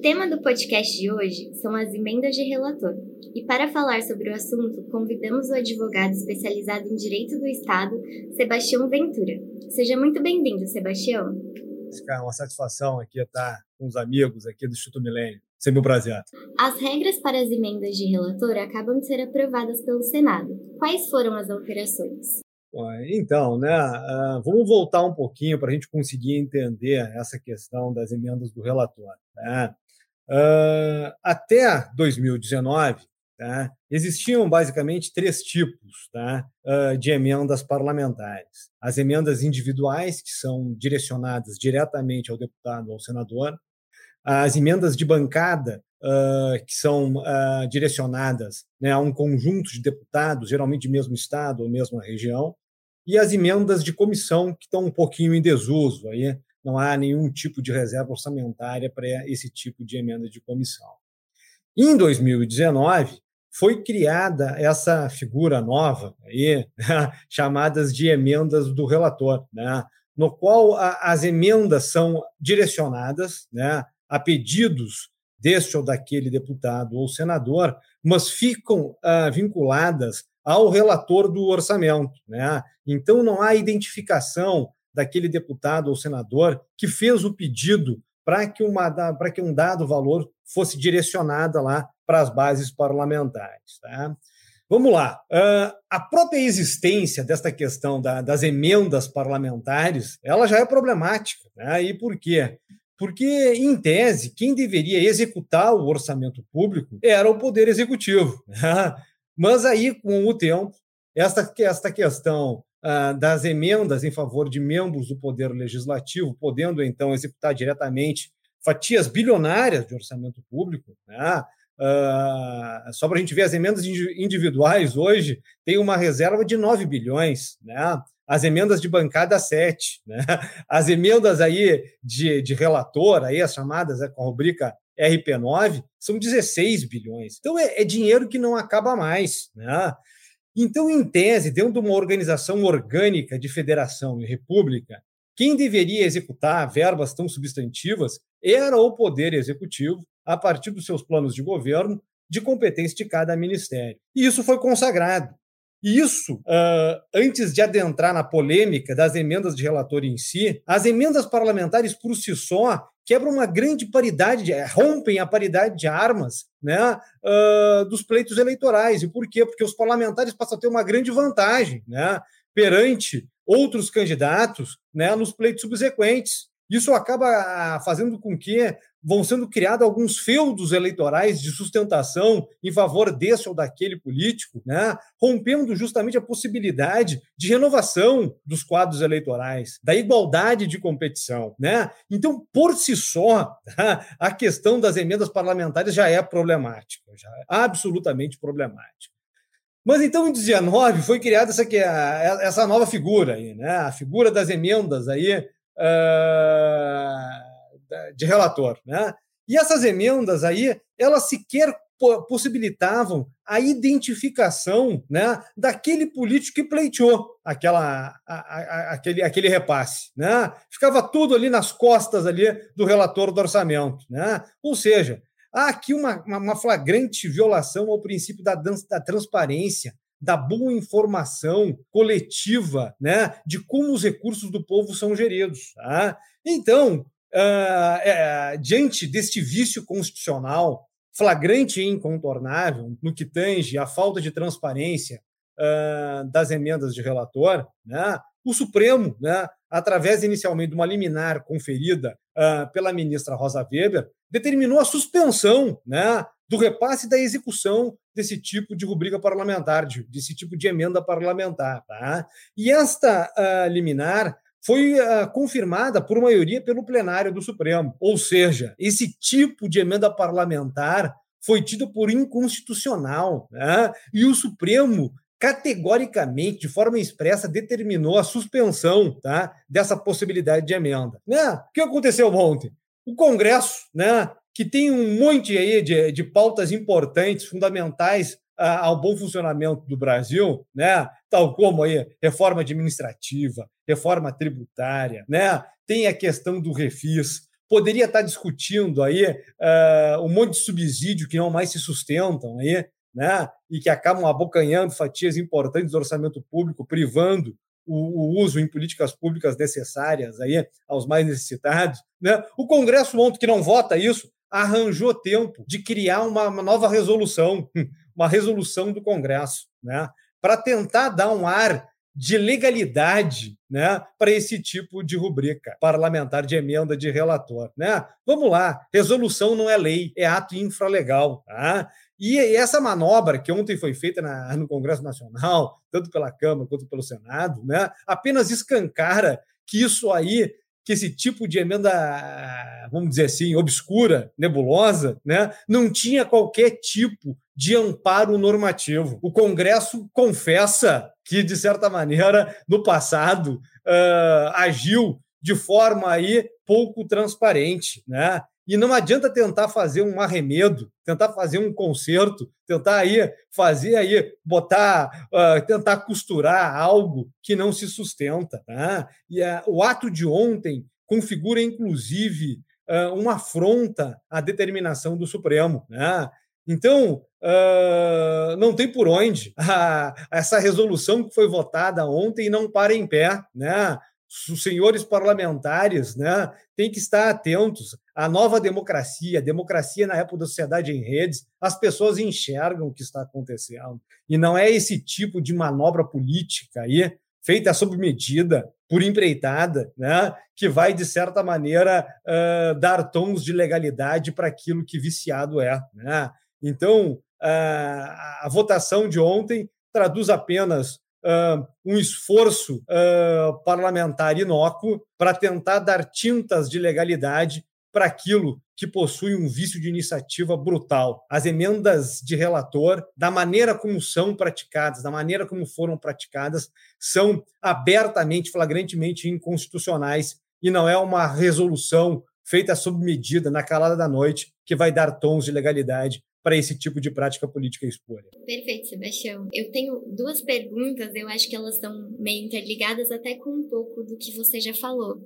O tema do podcast de hoje são as emendas de relator. E para falar sobre o assunto, convidamos o advogado especializado em Direito do Estado, Sebastião Ventura. Seja muito bem-vindo, Sebastião. É uma satisfação aqui estar com os amigos aqui do Instituto Milênio. Sempre um prazer. As regras para as emendas de relator acabam de ser aprovadas pelo Senado. Quais foram as alterações? Então, né, uh, vamos voltar um pouquinho para a gente conseguir entender essa questão das emendas do relator. Né? Uh, até 2019, tá, existiam basicamente três tipos tá, uh, de emendas parlamentares: as emendas individuais, que são direcionadas diretamente ao deputado ou ao senador, as emendas de bancada, uh, que são direcionadas né, a um conjunto de deputados, geralmente de mesmo estado ou mesma região, e as emendas de comissão, que estão um pouquinho em desuso. Aí não há nenhum tipo de reserva orçamentária para esse tipo de emenda de comissão. Em 2019, foi criada essa figura nova, aí, chamadas de emendas do relator, né, no qual a, as emendas são direcionadas né, a pedidos deste ou daquele deputado ou senador, mas ficam ah, vinculadas ao relator do orçamento. Né? Então, não há identificação daquele deputado ou senador que fez o pedido para que, que um dado valor fosse direcionado lá para as bases parlamentares. Tá? Vamos lá. Uh, a própria existência desta questão da, das emendas parlamentares, ela já é problemática. Né? E por quê? Porque, em tese, quem deveria executar o orçamento público era o Poder Executivo. Né? Mas aí, com o tempo, esta, esta questão das emendas em favor de membros do Poder Legislativo, podendo, então, executar diretamente fatias bilionárias de orçamento público, né? Uh, só para a gente ver as emendas individuais hoje, tem uma reserva de 9 bilhões, né? as emendas de bancada 7, né? as emendas aí de, de relator, aí as chamadas né, com a rubrica RP9, são 16 bilhões. Então é, é dinheiro que não acaba mais. Né? Então, em tese, dentro de uma organização orgânica de federação e república, quem deveria executar verbas tão substantivas era o Poder Executivo, a partir dos seus planos de governo, de competência de cada ministério. E isso foi consagrado. Isso, uh, antes de adentrar na polêmica das emendas de relator em si, as emendas parlamentares por si só quebram uma grande paridade, de, rompem a paridade de armas né, uh, dos pleitos eleitorais. E por quê? Porque os parlamentares passam a ter uma grande vantagem né, perante outros candidatos né, nos pleitos subsequentes. Isso acaba fazendo com que vão sendo criados alguns feudos eleitorais de sustentação em favor desse ou daquele político, né? rompendo justamente a possibilidade de renovação dos quadros eleitorais, da igualdade de competição. Né? Então, por si só, a questão das emendas parlamentares já é problemática, já é absolutamente problemática. Mas então, em 19, foi criada essa, essa nova figura aí, né? a figura das emendas aí uh, de relator. Né? E essas emendas aí, elas sequer possibilitavam a identificação né, daquele político que pleiteou aquela, a, a, aquele, aquele repasse. Né? Ficava tudo ali nas costas ali do relator do orçamento. Né? Ou seja, há aqui uma, uma flagrante violação ao princípio da, da transparência, da boa informação coletiva, né, de como os recursos do povo são geridos. Tá? Então, uh, diante deste vício constitucional flagrante e incontornável no que tange a falta de transparência uh, das emendas de relator, né, o Supremo, né, através inicialmente de uma liminar conferida uh, pela ministra Rosa Weber, determinou a suspensão né, do repasse da execução desse tipo de rubrica parlamentar, de, desse tipo de emenda parlamentar. Tá? E esta uh, liminar foi uh, confirmada por maioria pelo plenário do Supremo. Ou seja, esse tipo de emenda parlamentar foi tido por inconstitucional. Né? E o Supremo categoricamente, de forma expressa, determinou a suspensão tá, dessa possibilidade de emenda. Né? O que aconteceu ontem? O Congresso, né, que tem um monte aí de, de pautas importantes, fundamentais ao bom funcionamento do Brasil, né? tal como aí reforma administrativa, reforma tributária, né? tem a questão do refis, poderia estar discutindo aí uh, um monte de subsídio que não mais se sustentam aí, né? E que acabam abocanhando fatias importantes do orçamento público, privando o, o, uso em políticas públicas necessárias aí aos mais necessitados. Né? O Congresso ontem, que não vota isso, arranjou tempo de criar uma, nova resolução, uma resolução do Congresso, né? para tentar dar um ar de legalidade né, para esse tipo de rubrica parlamentar de emenda de relator. Né? Vamos lá, resolução não é lei, é ato infralegal. Tá? E essa manobra que ontem foi feita na, no Congresso Nacional, tanto pela Câmara quanto pelo Senado, né, apenas escancara que isso aí, que esse tipo de emenda, vamos dizer assim, obscura, nebulosa, né, não tinha qualquer tipo de amparo normativo. O Congresso confessa que, de certa maneira, no passado, uh, agiu de forma aí pouco transparente, né? E não adianta tentar fazer um arremedo, tentar fazer um conserto, tentar aí fazer aí, botar, uh, tentar costurar algo que não se sustenta. Tá? E uh, o ato de ontem configura, inclusive, uh, uma afronta à determinação do Supremo. Né? Então, uh, não tem por onde. essa resolução que foi votada ontem não para em pé. Né? os senhores parlamentares né, têm que estar atentos à nova democracia, a democracia na época da sociedade em redes, as pessoas enxergam o que está acontecendo. E não é esse tipo de manobra política aí, feita sob medida, por empreitada, né, que vai, de certa maneira, uh, dar tons de legalidade para aquilo que viciado é. Né? Então, uh, a votação de ontem traduz apenas uh, um esforço uh, parlamentar inócuo para tentar dar tintas de legalidade para aquilo que possui um vício de iniciativa brutal. As emendas de relator, da maneira como são praticadas, da maneira como foram praticadas, são abertamente, flagrantemente inconstitucionais e não é uma resolução feita sob medida na calada da noite que vai dar tons de legalidade para esse tipo de prática política espúria. Perfeito, Sebastião. Eu tenho duas perguntas, eu acho que elas estão meio interligadas até com um pouco do que você já falou.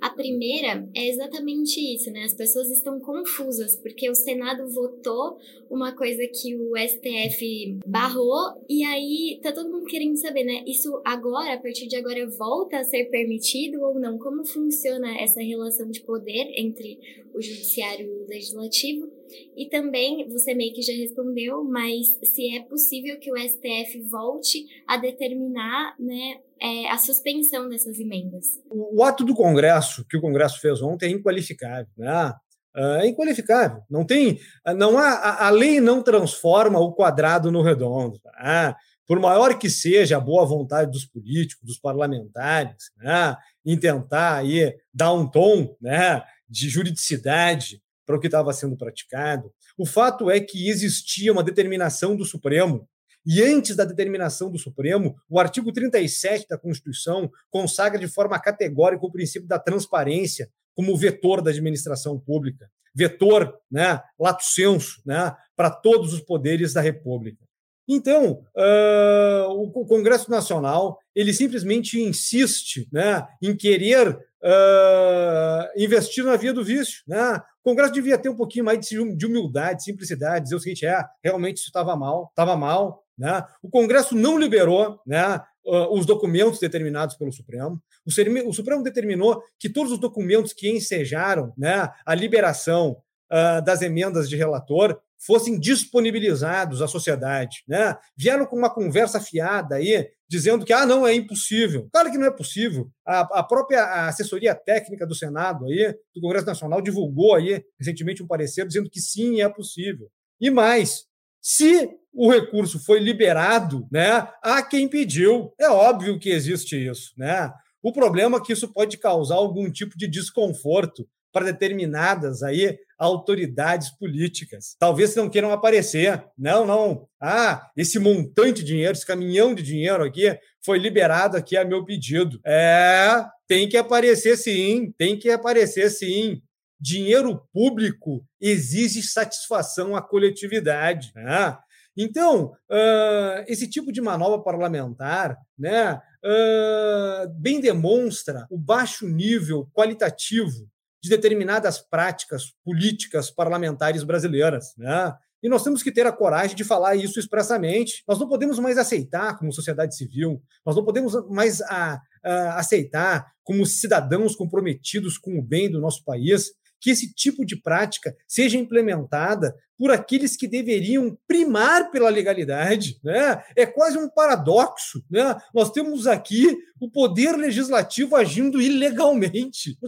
A primeira é exatamente isso, né? As pessoas estão confusas, porque o Senado votou uma coisa que o STF barrou, e aí tá todo mundo querendo saber, né? Isso agora, a partir de agora, volta a ser permitido ou não? Como funciona essa relação de poder entre o judiciário e o legislativo? E também, você meio que já respondeu, mas se é possível que o STF volte a determinar né, é, a suspensão dessas emendas. O, o, ato do Congresso, que o Congresso fez ontem, é inqualificável. Né? É inqualificável. Não tem, não há, a, a lei não transforma o quadrado no redondo. Tá? Por maior que seja a boa vontade dos políticos, dos parlamentares, né? em tentar aí dar um tom né, de juridicidade para o que estava sendo praticado. O fato é que existia uma determinação do Supremo e antes da determinação do Supremo, o artigo 37 da Constituição consagra de forma categórica o princípio da transparência como vetor da administração pública, vetor, né, lato sensu, né, para todos os poderes da República. Então, uh, o Congresso Nacional ele simplesmente insiste né, em querer uh, investir na via do vício. Né? O Congresso devia ter um pouquinho mais de humildade, simplicidade, dizer o seguinte: é, realmente isso estava mal, estava mal. Né? O Congresso não liberou né, uh, os documentos determinados pelo Supremo. O, o, Supremo determinou que todos os documentos que ensejaram né, a liberação uh, das emendas de relator fossem disponibilizados à sociedade, né? Vieram com uma conversa fiada aí, dizendo que ah, não, é impossível. Claro que não é possível. A, a própria assessoria técnica do Senado aí, do Congresso Nacional, divulgou aí recentemente um parecer dizendo que sim, é possível. E mais, se o recurso foi liberado, né, há quem pediu. É óbvio que existe isso, né? O problema é que isso pode causar algum tipo de desconforto para determinadas aí autoridades políticas. Talvez não queiram aparecer. Não, não. Ah, esse montante de dinheiro, esse caminhão de dinheiro aqui foi liberado aqui a meu pedido. É, tem que aparecer sim, tem que aparecer sim. Dinheiro público exige satisfação à coletividade. Né? Então, uh, esse tipo de manobra parlamentar né, uh, bem demonstra o baixo nível qualitativo de determinadas práticas políticas parlamentares brasileiras. Né? E nós temos que ter a coragem de falar isso expressamente. Nós não podemos mais aceitar como sociedade civil, nós não podemos mais a, a, aceitar como cidadãos comprometidos com o bem do nosso país que esse tipo de prática seja implementada por aqueles que deveriam primar pela legalidade. Né? É quase um paradoxo. Né? Nós temos aqui o poder legislativo agindo ilegalmente.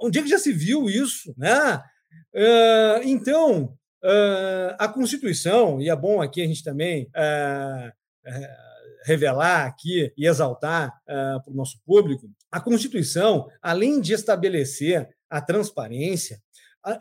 Onde é que já se viu isso? Né? Uh, então, uh, a Constituição, e é bom aqui a gente também uh, revelar aqui e exaltar para o nosso público, a Constituição, além de estabelecer a transparência,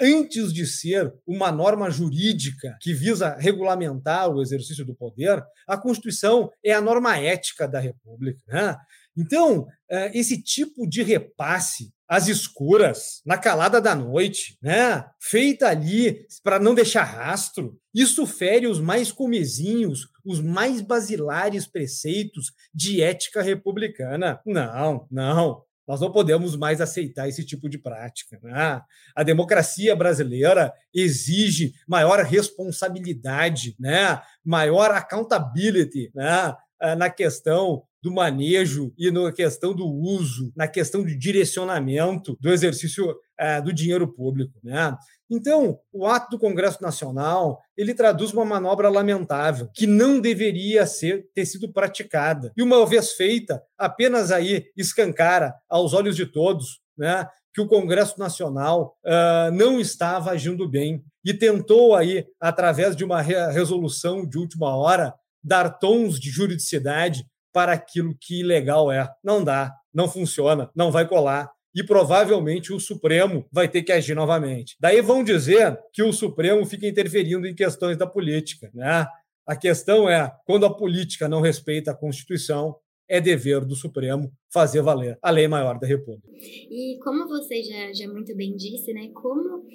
antes de ser uma norma jurídica que visa regulamentar o exercício do poder, a Constituição é a norma ética da República. Né? Então, é, esse tipo de repasse às escuras, na calada da noite, né? feita ali para não deixar rastro, isso fere os mais comezinhos, os mais basilares preceitos de ética republicana. Não, não. Nós não podemos mais aceitar esse tipo de prática. Né? A democracia brasileira exige maior responsabilidade, né? maior accountability né? Eh, na questão do manejo e na questão do uso, na questão de direcionamento do exercício é, do dinheiro público. Né? Então, o ato do Congresso Nacional ele traduz uma manobra lamentável que não deveria ser ter sido praticada e uma vez feita apenas aí escancara aos olhos de todos, né? Que o Congresso Nacional uh, não estava agindo bem e tentou aí através de uma re resolução de última hora dar tons de juridicidade para aquilo que ilegal é. Não dá, não funciona, não vai colar e provavelmente o Supremo vai ter que agir novamente. Daí vão dizer que o Supremo fica interferindo em questões da política. Né? A questão é, quando a política não respeita a Constituição, é dever do Supremo fazer valer a lei maior da República. E como você já, já muito bem disse, né, como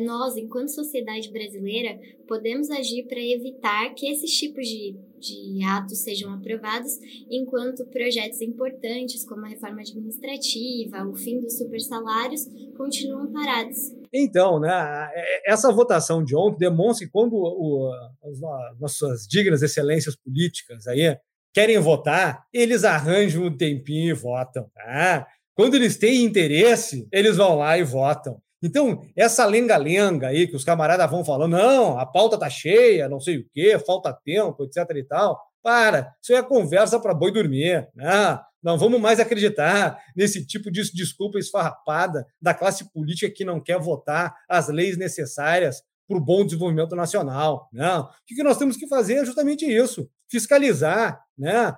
nós, enquanto sociedade brasileira, podemos agir para evitar que esses tipos de, de atos sejam aprovados, enquanto projetos importantes, como a reforma administrativa, o fim dos supersalários, continuam parados. Então, né, é, essa votação de ontem demonstra que quando o, as nossas dignas excelências políticas aí querem votar, eles arranjam um tempinho e votam. Tá? Quando eles têm interesse, eles vão lá e votam. Então, essa lenga-lenga aí que os camaradas vão falando, não, a pauta tá cheia, não sei o quê, falta tempo, etc e tal. Para, isso é conversa para boi dormir. Né? Não vamos mais acreditar nesse tipo de desculpa esfarrapada da classe política que não quer votar as leis necessárias para o bom desenvolvimento nacional. Não. O que nós temos que fazer é justamente isso: fiscalizar, né?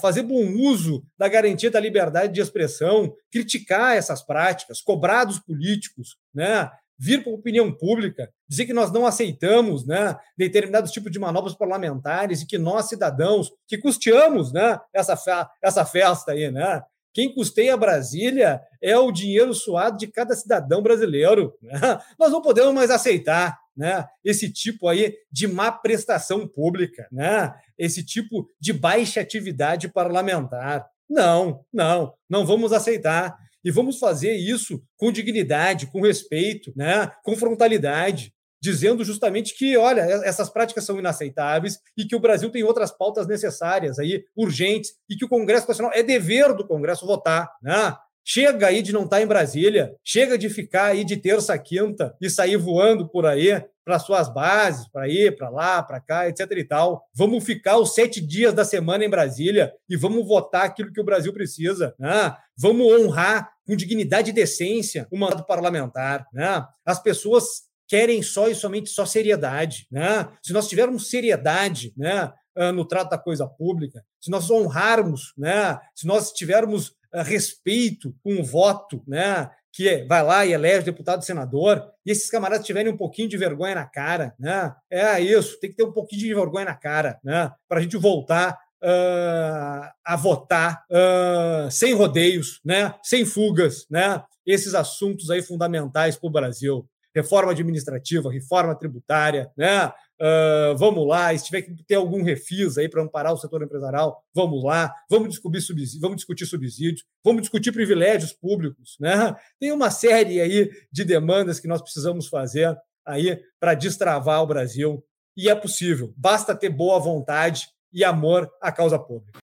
fazer bom uso da garantia da liberdade de expressão, criticar essas práticas, cobrar dos políticos, né? vir para a opinião pública, dizer que nós não aceitamos né, determinados tipos de manobras parlamentares e que nós, cidadãos, que custeamos né, essa, essa festa aí, né? Quem custeia Brasília é o dinheiro suado de cada cidadão brasileiro. Né? Nós não podemos mais aceitar né, esse tipo aí de má prestação pública, né, esse tipo de baixa atividade parlamentar. Não, não, não vamos aceitar. E vamos fazer isso com dignidade, com respeito, né, com frontalidade dizendo justamente que, olha, essas práticas são inaceitáveis e que o Brasil tem outras pautas necessárias aí, urgentes, e que o Congresso Nacional é dever do Congresso votar, né? Chega aí de não estar em Brasília, chega de ficar aí de terça a quinta e sair voando por aí para suas bases, para ir para lá, para cá, etc e tal. Vamos ficar os sete dias da semana em Brasília e vamos votar aquilo que o Brasil precisa. Né? Vamos honrar com dignidade e decência o mandato parlamentar. Né? As pessoas querem só e somente só seriedade. Né? Se nós tivermos seriedade né, ah, no trato da coisa pública, se nós honrarmos, né, se nós tivermos ah, respeito com o voto, né, que vai lá e elege deputado e senador, e esses camaradas tiverem um pouquinho de vergonha na cara, né? É isso, tem que ter um pouquinho de vergonha na cara, né? Para a gente voltar uh, a votar uh, sem rodeios, né? Sem fugas, né? Esses assuntos aí fundamentais para o Brasil reforma administrativa, reforma tributária, né? Uh, vamos lá, se tiver que ter algum refis aí para amparar o setor empresarial, vamos lá, vamos discutir subsídios, vamos discutir subsídios, vamos discutir privilégios públicos, né? Tem uma série aí de demandas que nós precisamos fazer aí para destravar o Brasil e é possível, basta ter boa vontade e amor à causa pública.